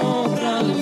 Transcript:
sombra